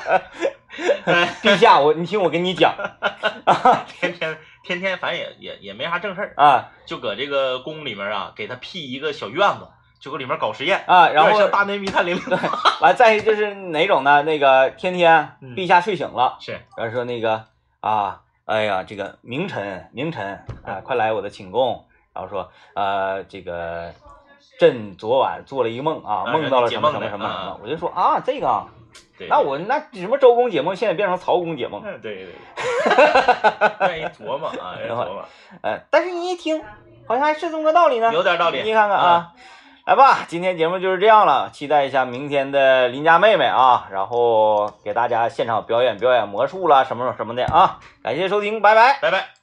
B: [laughs]
A: 陛下，我你听我跟你讲。
B: 天 [laughs] 天天天，反正也也也没啥正事儿，
A: 啊。
B: 就搁这个宫里面啊，给他辟一个小院子，就搁里面搞实验，
A: 啊，然后
B: 像大内密探零零
A: 完再一个就是哪种呢？那个天天
B: 嗯
A: 陛下睡醒了，
B: 是
A: 然后说那个啊，哎呀，这个明臣明臣啊，快来我的寝宫。然后说呃，这个朕昨晚做了一个梦啊，
B: 啊
A: 梦到了什么什么什么什么，我就说啊，这个那我那什么周公解梦，现在变成曹公解梦，
B: 嗯对对对，[laughs] 愿意琢磨啊，愿意琢磨，
A: 呃，但是你一听，好像还是这么个道理呢。
B: 有点道理，
A: 你看看啊，来吧今天节目就是这样了期待一下明天的邻家妹妹啊然后给大家现场表演表演魔术啦什么什么的啊感谢收听拜拜。
B: 拜拜。